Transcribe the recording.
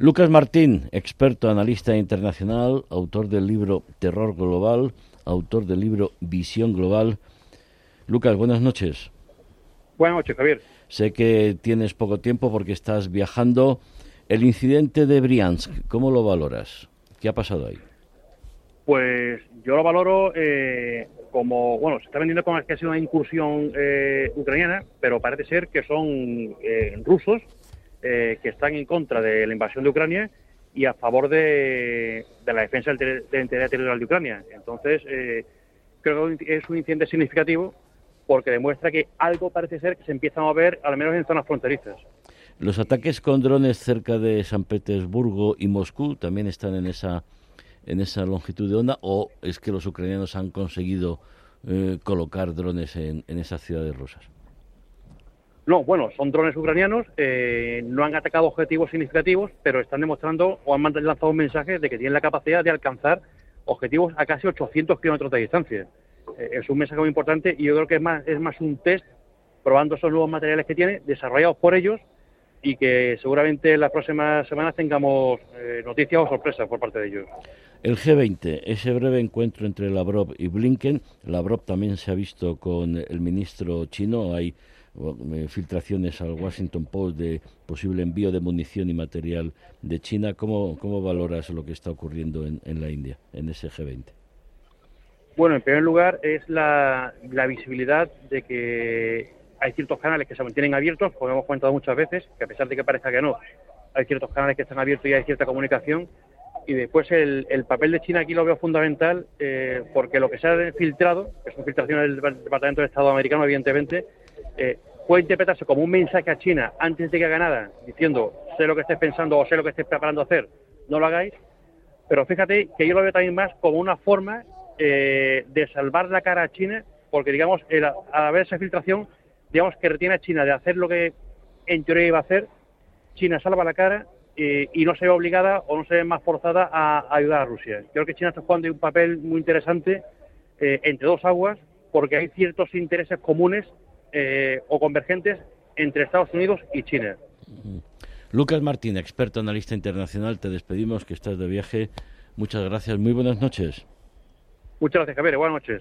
Lucas Martín, experto analista internacional, autor del libro Terror Global, autor del libro Visión Global. Lucas, buenas noches. Buenas noches, Javier. Sé que tienes poco tiempo porque estás viajando. El incidente de Briansk, ¿cómo lo valoras? ¿Qué ha pasado ahí? Pues yo lo valoro eh, como, bueno, se está vendiendo como que ha sido una incursión eh, ucraniana, pero parece ser que son eh, rusos que están en contra de la invasión de Ucrania y a favor de, la defensa de la integridad territorial de Ucrania. Entonces, creo que es un incidente significativo porque demuestra que algo parece ser que se empieza a mover, al menos en zonas fronterizas. Los ataques con drones cerca de San Petersburgo y Moscú también están en esa en esa longitud de onda o es que los ucranianos han conseguido eh, colocar drones en, esas ciudades rusas? No, bueno, son drones ucranianos, eh, no han atacado objetivos significativos, pero están demostrando o han lanzado un mensaje de que tienen la capacidad de alcanzar objetivos a casi 800 kilómetros de distancia. Eh, es un mensaje muy importante y yo creo que es más, es más un test probando esos nuevos materiales que tiene, desarrollados por ellos y que seguramente en las próximas semanas tengamos noticias o sorpresas por parte de ellos. El G20, ese breve encuentro entre Lavrov y Blinken, Lavrov también se ha visto con el ministro chino, hay eh, filtraciones al Washington Post de posible envío de munición y material de China. ¿Cómo, cómo valoras lo que está ocurriendo en, la India, en ese G20? Bueno, en primer lugar es la, la visibilidad de que hay ciertos canales que se mantienen abiertos, como hemos comentado muchas veces, que a pesar de que parezca que no, hay ciertos canales que están abiertos y hay cierta comunicación y después el, papel de China aquí lo veo fundamental eh, porque lo que se ha filtrado, que son filtraciones del Departamento de Estado americano, evidentemente, eh, puede interpretarse como un mensaje a China antes de que haga nada, diciendo, sé lo que estés pensando o sé lo que estés preparando a hacer, no lo hagáis. Pero fíjate que yo lo veo también más como una forma eh, de salvar la cara a China, porque, digamos, al haber esa filtración, digamos que retiene a China de hacer lo que en teoría iba a hacer, China salva la cara y no se ve obligada o no se ve más forzada a, ayudar a Rusia. Creo que China está jugando un papel muy interesante eh, entre dos aguas porque hay ciertos intereses comunes eh, o convergentes entre Estados Unidos y China. Lucas Martín, experto analista internacional, te despedimos que estás de viaje. Muchas gracias, muy buenas noches. Muchas gracias, Javier. Buenas noches.